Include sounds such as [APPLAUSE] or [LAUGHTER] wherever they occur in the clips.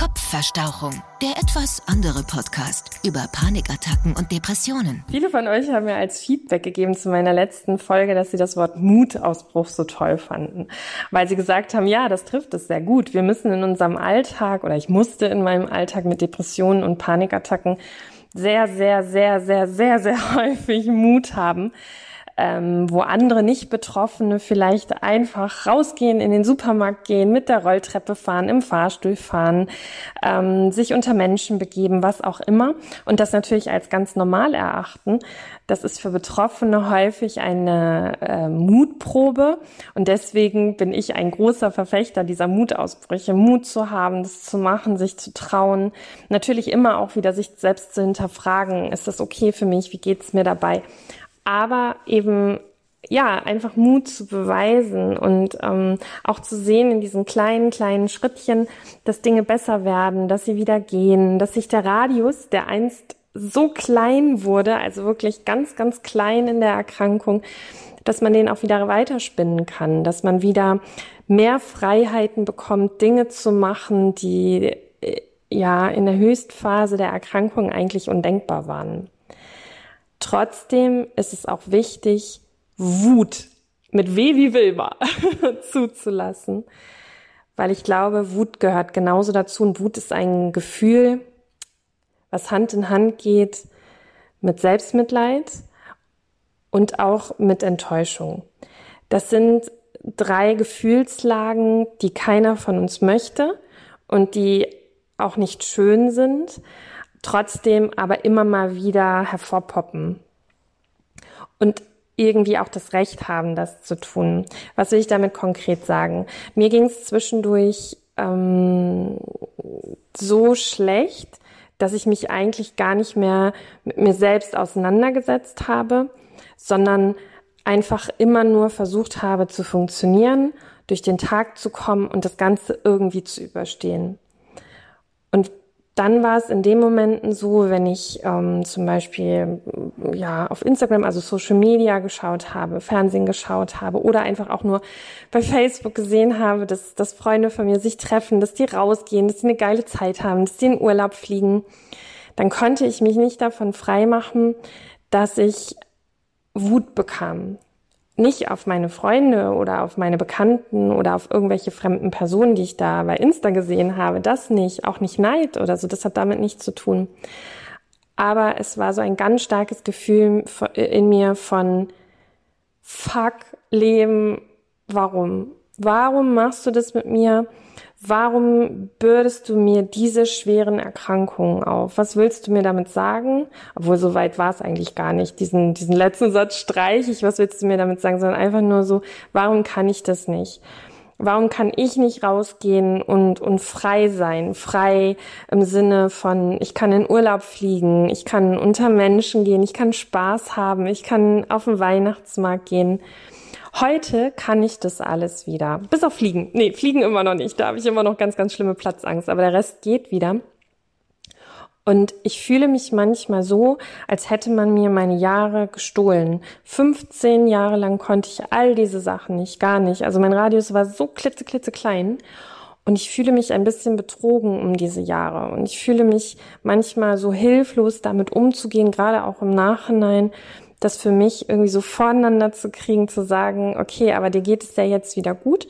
Kopfverstauchung, der etwas andere Podcast über Panikattacken und Depressionen. Viele von euch haben mir als Feedback gegeben zu meiner letzten Folge, dass sie das Wort Mutausbruch so toll fanden, weil sie gesagt haben, ja, das trifft es sehr gut. Wir müssen in unserem Alltag oder ich musste in meinem Alltag mit Depressionen und Panikattacken sehr, sehr, sehr, sehr, sehr, sehr [LAUGHS] häufig Mut haben ähm, wo andere nicht Betroffene vielleicht einfach rausgehen, in den Supermarkt gehen, mit der Rolltreppe fahren, im Fahrstuhl fahren, ähm, sich unter Menschen begeben, was auch immer. Und das natürlich als ganz normal erachten. Das ist für Betroffene häufig eine äh, Mutprobe. Und deswegen bin ich ein großer Verfechter dieser Mutausbrüche, Mut zu haben, das zu machen, sich zu trauen, natürlich immer auch wieder sich selbst zu hinterfragen, ist das okay für mich, wie geht's mir dabei? Aber eben ja, einfach Mut zu beweisen und ähm, auch zu sehen in diesen kleinen, kleinen Schrittchen, dass Dinge besser werden, dass sie wieder gehen, dass sich der Radius, der einst so klein wurde, also wirklich ganz, ganz klein in der Erkrankung, dass man den auch wieder weiterspinnen kann, dass man wieder mehr Freiheiten bekommt, Dinge zu machen, die äh, ja in der Höchstphase der Erkrankung eigentlich undenkbar waren. Trotzdem ist es auch wichtig, Wut mit W wie Wilma [LAUGHS] zuzulassen, weil ich glaube, Wut gehört genauso dazu und Wut ist ein Gefühl, was Hand in Hand geht mit Selbstmitleid und auch mit Enttäuschung. Das sind drei Gefühlslagen, die keiner von uns möchte und die auch nicht schön sind, trotzdem aber immer mal wieder hervorpoppen. Und irgendwie auch das Recht haben, das zu tun. Was will ich damit konkret sagen? Mir ging es zwischendurch ähm, so schlecht, dass ich mich eigentlich gar nicht mehr mit mir selbst auseinandergesetzt habe, sondern einfach immer nur versucht habe zu funktionieren, durch den Tag zu kommen und das Ganze irgendwie zu überstehen. Und dann war es in den Momenten so, wenn ich ähm, zum Beispiel ja auf Instagram, also Social Media geschaut habe, Fernsehen geschaut habe oder einfach auch nur bei Facebook gesehen habe, dass, dass Freunde von mir sich treffen, dass die rausgehen, dass sie eine geile Zeit haben, dass sie in Urlaub fliegen, dann konnte ich mich nicht davon freimachen, dass ich Wut bekam nicht auf meine Freunde oder auf meine Bekannten oder auf irgendwelche fremden Personen, die ich da bei Insta gesehen habe. Das nicht, auch nicht Neid oder so. Das hat damit nichts zu tun. Aber es war so ein ganz starkes Gefühl in mir von Fuck, Leben, warum? Warum machst du das mit mir? Warum bürdest du mir diese schweren Erkrankungen auf? Was willst du mir damit sagen? Obwohl, so weit war es eigentlich gar nicht. Diesen, diesen letzten Satz streich ich. Was willst du mir damit sagen? Sondern einfach nur so, warum kann ich das nicht? Warum kann ich nicht rausgehen und, und frei sein? Frei im Sinne von, ich kann in Urlaub fliegen, ich kann unter Menschen gehen, ich kann Spaß haben, ich kann auf den Weihnachtsmarkt gehen. Heute kann ich das alles wieder. Bis auf Fliegen. Nee, Fliegen immer noch nicht. Da habe ich immer noch ganz, ganz schlimme Platzangst. Aber der Rest geht wieder. Und ich fühle mich manchmal so, als hätte man mir meine Jahre gestohlen. 15 Jahre lang konnte ich all diese Sachen nicht, gar nicht. Also mein Radius war so klitze, klitze klein. Und ich fühle mich ein bisschen betrogen um diese Jahre. Und ich fühle mich manchmal so hilflos damit umzugehen, gerade auch im Nachhinein, das für mich irgendwie so voneinander zu kriegen, zu sagen, okay, aber dir geht es ja jetzt wieder gut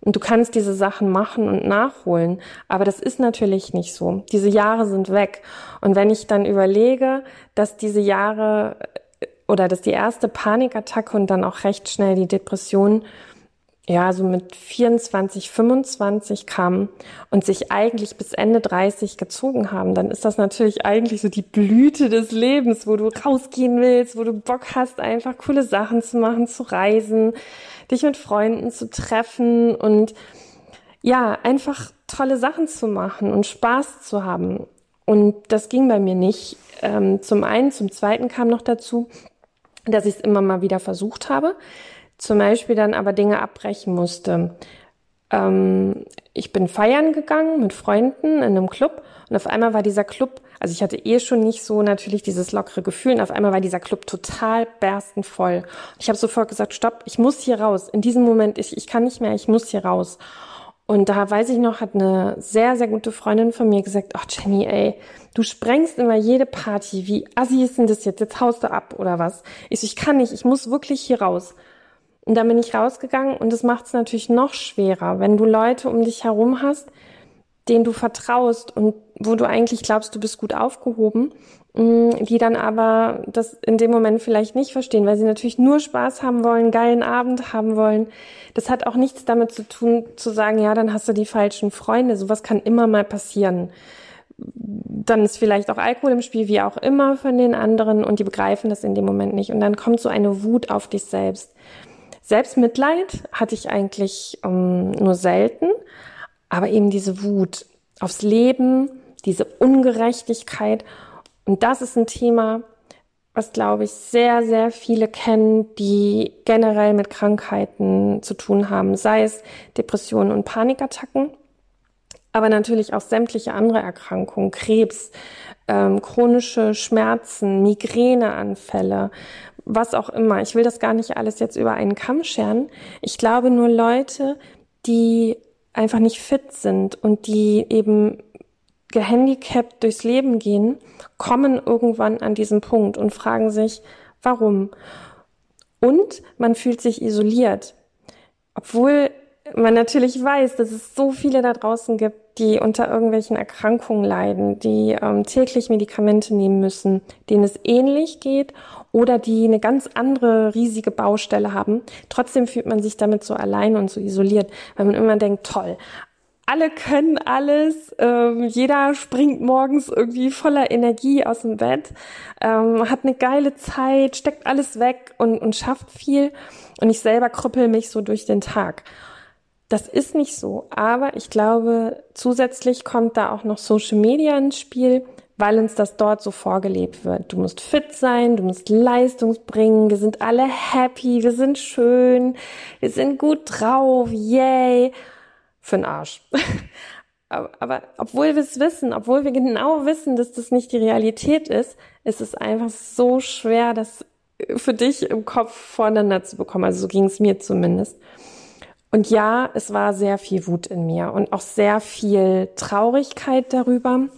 und du kannst diese Sachen machen und nachholen. Aber das ist natürlich nicht so. Diese Jahre sind weg. Und wenn ich dann überlege, dass diese Jahre äh, oder dass die erste Panikattacke und dann auch recht schnell die Depression ja, so mit 24, 25 kamen und sich eigentlich bis Ende 30 gezogen haben, dann ist das natürlich eigentlich so die Blüte des Lebens, wo du rausgehen willst, wo du Bock hast, einfach coole Sachen zu machen, zu reisen, dich mit Freunden zu treffen und ja, einfach tolle Sachen zu machen und Spaß zu haben. Und das ging bei mir nicht. Ähm, zum einen, zum zweiten kam noch dazu, dass ich es immer mal wieder versucht habe zum Beispiel dann aber Dinge abbrechen musste. Ähm, ich bin feiern gegangen mit Freunden in einem Club und auf einmal war dieser Club, also ich hatte eh schon nicht so natürlich dieses lockere Gefühl und auf einmal war dieser Club total berstend voll. Und ich habe sofort gesagt, stopp, ich muss hier raus. In diesem Moment, ich, ich kann nicht mehr, ich muss hier raus. Und da weiß ich noch, hat eine sehr, sehr gute Freundin von mir gesagt, ach Jenny, ey, du sprengst immer jede Party. Wie assi ist denn das jetzt? Jetzt haust du ab oder was? Ich so, ich kann nicht, ich muss wirklich hier raus. Und dann bin ich rausgegangen und das macht es natürlich noch schwerer, wenn du Leute um dich herum hast, denen du vertraust und wo du eigentlich glaubst, du bist gut aufgehoben, mm, die dann aber das in dem Moment vielleicht nicht verstehen, weil sie natürlich nur Spaß haben wollen, geilen Abend haben wollen. Das hat auch nichts damit zu tun, zu sagen, ja, dann hast du die falschen Freunde. Sowas kann immer mal passieren. Dann ist vielleicht auch Alkohol im Spiel, wie auch immer von den anderen und die begreifen das in dem Moment nicht. Und dann kommt so eine Wut auf dich selbst. Selbstmitleid hatte ich eigentlich ähm, nur selten, aber eben diese Wut aufs Leben, diese Ungerechtigkeit. Und das ist ein Thema, was, glaube ich, sehr, sehr viele kennen, die generell mit Krankheiten zu tun haben, sei es Depressionen und Panikattacken, aber natürlich auch sämtliche andere Erkrankungen, Krebs, ähm, chronische Schmerzen, Migräneanfälle, was auch immer. Ich will das gar nicht alles jetzt über einen Kamm scheren. Ich glaube nur Leute, die einfach nicht fit sind und die eben gehandicapt durchs Leben gehen, kommen irgendwann an diesen Punkt und fragen sich, warum? Und man fühlt sich isoliert, obwohl man natürlich weiß, dass es so viele da draußen gibt, die unter irgendwelchen Erkrankungen leiden, die ähm, täglich Medikamente nehmen müssen, denen es ähnlich geht oder die eine ganz andere riesige Baustelle haben. Trotzdem fühlt man sich damit so allein und so isoliert, weil man immer denkt, toll, alle können alles, ähm, jeder springt morgens irgendwie voller Energie aus dem Bett, ähm, hat eine geile Zeit, steckt alles weg und, und schafft viel. Und ich selber krüppel mich so durch den Tag. Das ist nicht so, aber ich glaube, zusätzlich kommt da auch noch Social Media ins Spiel, weil uns das dort so vorgelebt wird. Du musst fit sein, du musst Leistung bringen, wir sind alle happy, wir sind schön, wir sind gut drauf, yay. Für den Arsch. [LAUGHS] aber, aber obwohl wir es wissen, obwohl wir genau wissen, dass das nicht die Realität ist, ist es einfach so schwer, das für dich im Kopf voneinander zu bekommen. Also so ging es mir zumindest. Und ja, es war sehr viel Wut in mir und auch sehr viel Traurigkeit darüber,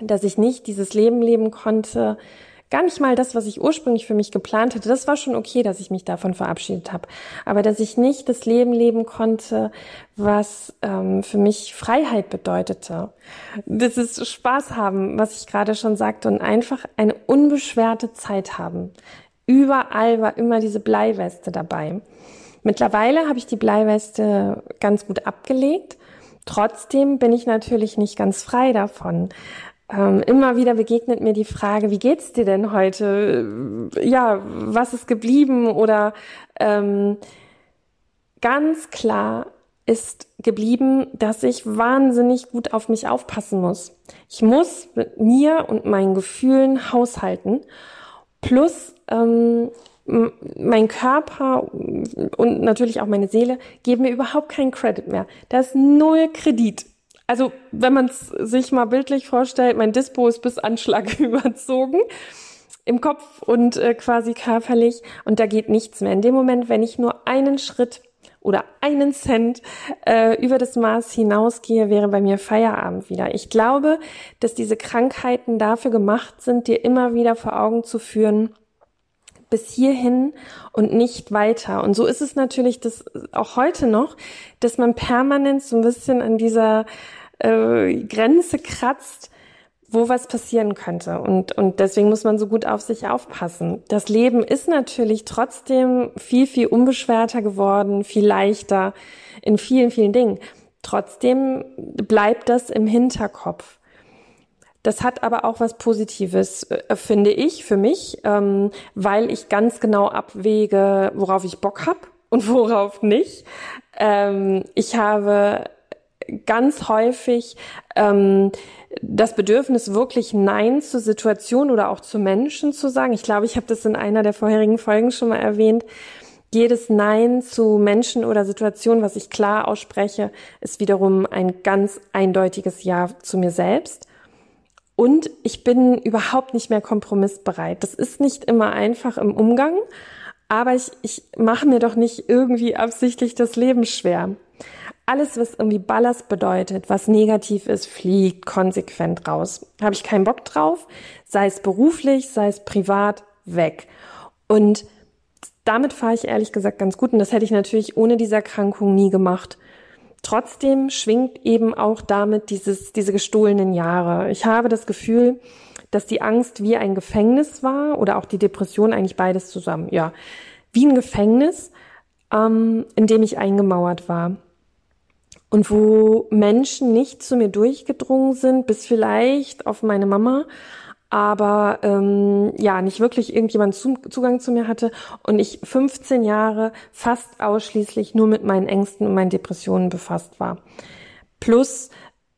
dass ich nicht dieses Leben leben konnte. Gar nicht mal das, was ich ursprünglich für mich geplant hatte. Das war schon okay, dass ich mich davon verabschiedet habe. Aber dass ich nicht das Leben leben konnte, was ähm, für mich Freiheit bedeutete. Das ist Spaß haben, was ich gerade schon sagte, und einfach eine unbeschwerte Zeit haben. Überall war immer diese Bleiweste dabei. Mittlerweile habe ich die Bleiweste ganz gut abgelegt. Trotzdem bin ich natürlich nicht ganz frei davon. Ähm, immer wieder begegnet mir die Frage, wie geht's dir denn heute? Ja, was ist geblieben? Oder ähm, ganz klar ist geblieben, dass ich wahnsinnig gut auf mich aufpassen muss. Ich muss mit mir und meinen Gefühlen haushalten. Plus ähm, mein Körper und natürlich auch meine Seele geben mir überhaupt keinen Credit mehr. Da ist null Kredit. Also wenn man es sich mal bildlich vorstellt, mein Dispo ist bis Anschlag [LAUGHS] überzogen im Kopf und äh, quasi körperlich und da geht nichts mehr. In dem Moment, wenn ich nur einen Schritt oder einen Cent äh, über das Maß hinausgehe, wäre bei mir Feierabend wieder. Ich glaube, dass diese Krankheiten dafür gemacht sind, dir immer wieder vor Augen zu führen, bis hierhin und nicht weiter. Und so ist es natürlich das auch heute noch, dass man permanent so ein bisschen an dieser äh, Grenze kratzt, wo was passieren könnte. Und, und deswegen muss man so gut auf sich aufpassen. Das Leben ist natürlich trotzdem viel, viel unbeschwerter geworden, viel leichter in vielen, vielen Dingen. Trotzdem bleibt das im Hinterkopf. Das hat aber auch was Positives, äh, finde ich, für mich, ähm, weil ich ganz genau abwäge, worauf ich Bock hab [LAUGHS] und worauf nicht. Ähm, ich habe ganz häufig ähm, das Bedürfnis, wirklich Nein zur Situation oder auch zu Menschen zu sagen. Ich glaube, ich habe das in einer der vorherigen Folgen schon mal erwähnt. Jedes Nein zu Menschen oder Situationen, was ich klar ausspreche, ist wiederum ein ganz eindeutiges Ja zu mir selbst. Und ich bin überhaupt nicht mehr kompromissbereit. Das ist nicht immer einfach im Umgang, aber ich, ich mache mir doch nicht irgendwie absichtlich das Leben schwer. alles, was irgendwie Ballast bedeutet, was negativ ist, fliegt konsequent raus. Habe ich keinen Bock drauf, sei es beruflich, sei es privat, weg. Und damit fahre ich ehrlich gesagt ganz gut und das hätte ich natürlich ohne diese Erkrankung nie gemacht. Trotzdem schwingt eben auch damit dieses, diese gestohlenen Jahre. Ich habe das Gefühl, dass die Angst wie ein Gefängnis war oder auch die Depression eigentlich beides zusammen. Ja, wie ein Gefängnis, ähm, in dem ich eingemauert war und wo Menschen nicht zu mir durchgedrungen sind, bis vielleicht auf meine Mama, aber ähm, ja, nicht wirklich irgendjemand Zugang zu mir hatte und ich 15 Jahre fast ausschließlich nur mit meinen Ängsten und meinen Depressionen befasst war. Plus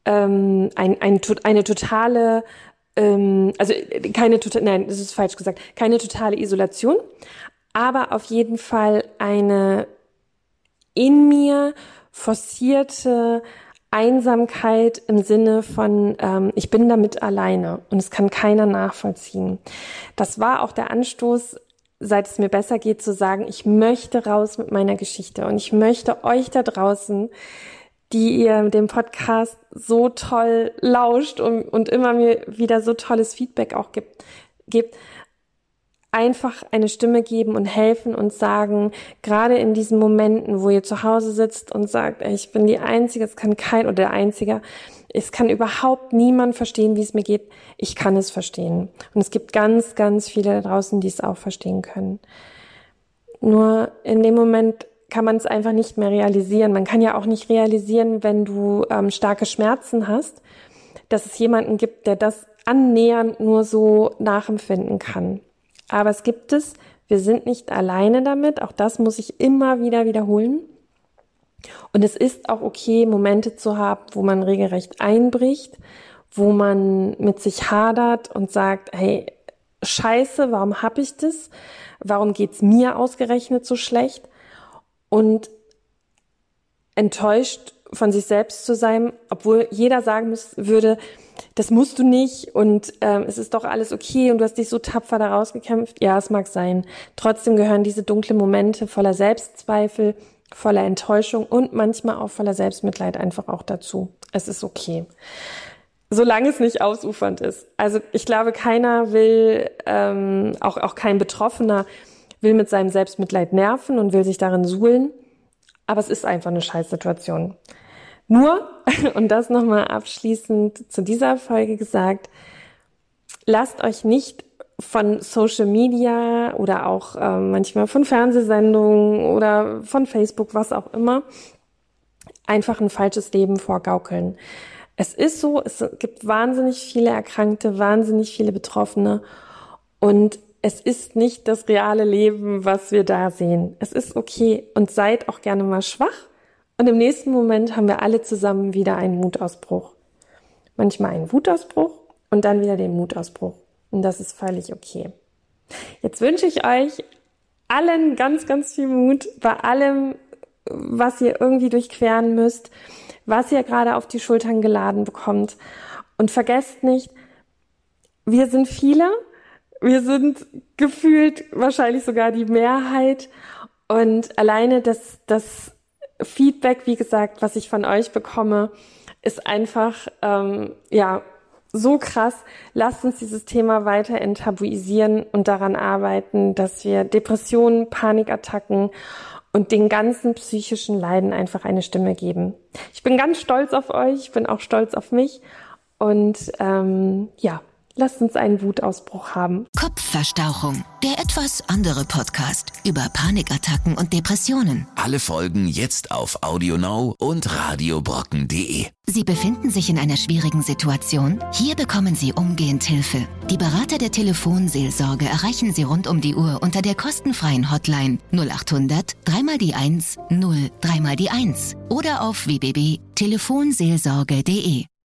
ähm, ein, ein, eine totale, ähm, also keine totale, nein, das ist falsch gesagt, keine totale Isolation, aber auf jeden Fall eine in mir forcierte Einsamkeit im Sinne von, ähm, ich bin damit alleine und es kann keiner nachvollziehen. Das war auch der Anstoß, seit es mir besser geht, zu sagen, ich möchte raus mit meiner Geschichte und ich möchte euch da draußen, die ihr dem Podcast so toll lauscht und, und immer mir wieder so tolles Feedback auch gibt, gibt einfach eine Stimme geben und helfen und sagen, gerade in diesen Momenten, wo ihr zu Hause sitzt und sagt, ich bin die Einzige, es kann kein oder der Einzige, es kann überhaupt niemand verstehen, wie es mir geht. Ich kann es verstehen. Und es gibt ganz, ganz viele da draußen, die es auch verstehen können. Nur in dem Moment kann man es einfach nicht mehr realisieren. Man kann ja auch nicht realisieren, wenn du ähm, starke Schmerzen hast, dass es jemanden gibt, der das annähernd nur so nachempfinden kann. Aber es gibt es, wir sind nicht alleine damit, auch das muss ich immer wieder wiederholen. Und es ist auch okay, Momente zu haben, wo man regelrecht einbricht, wo man mit sich hadert und sagt, hey, scheiße, warum hab ich das? Warum geht's mir ausgerechnet so schlecht? Und enttäuscht von sich selbst zu sein, obwohl jeder sagen muss, würde, das musst du nicht und ähm, es ist doch alles okay und du hast dich so tapfer da rausgekämpft. Ja, es mag sein. Trotzdem gehören diese dunklen Momente voller Selbstzweifel, voller Enttäuschung und manchmal auch voller Selbstmitleid einfach auch dazu. Es ist okay. Solange es nicht ausufernd ist. Also ich glaube, keiner will, ähm, auch, auch kein Betroffener will mit seinem Selbstmitleid nerven und will sich darin suhlen. Aber es ist einfach eine Scheißsituation. Nur, [LAUGHS] und das nochmal abschließend zu dieser Folge gesagt, lasst euch nicht von Social Media oder auch äh, manchmal von Fernsehsendungen oder von Facebook, was auch immer, einfach ein falsches Leben vorgaukeln. Es ist so, es gibt wahnsinnig viele Erkrankte, wahnsinnig viele Betroffene und es ist nicht das reale Leben, was wir da sehen. Es ist okay und seid auch gerne mal schwach und im nächsten Moment haben wir alle zusammen wieder einen Mutausbruch. Manchmal einen Wutausbruch und dann wieder den Mutausbruch. Und das ist völlig okay. Jetzt wünsche ich euch allen ganz, ganz viel Mut bei allem, was ihr irgendwie durchqueren müsst, was ihr gerade auf die Schultern geladen bekommt. Und vergesst nicht, wir sind viele, wir sind gefühlt wahrscheinlich sogar die Mehrheit. Und alleine das, das Feedback, wie gesagt, was ich von euch bekomme, ist einfach ähm, ja so krass. Lasst uns dieses Thema weiter enttabuisieren und daran arbeiten, dass wir Depressionen, Panikattacken und den ganzen psychischen Leiden einfach eine Stimme geben. Ich bin ganz stolz auf euch, ich bin auch stolz auf mich und ähm, ja, Lasst uns einen Wutausbruch haben. Kopfverstauchung. Der etwas andere Podcast über Panikattacken und Depressionen. Alle Folgen jetzt auf AudioNow und radiobrocken.de. Sie befinden sich in einer schwierigen Situation? Hier bekommen Sie umgehend Hilfe. Die Berater der Telefonseelsorge erreichen Sie rund um die Uhr unter der kostenfreien Hotline 0800 3 die 1 0 3 die 1 oder auf www.telefonseelsorge.de.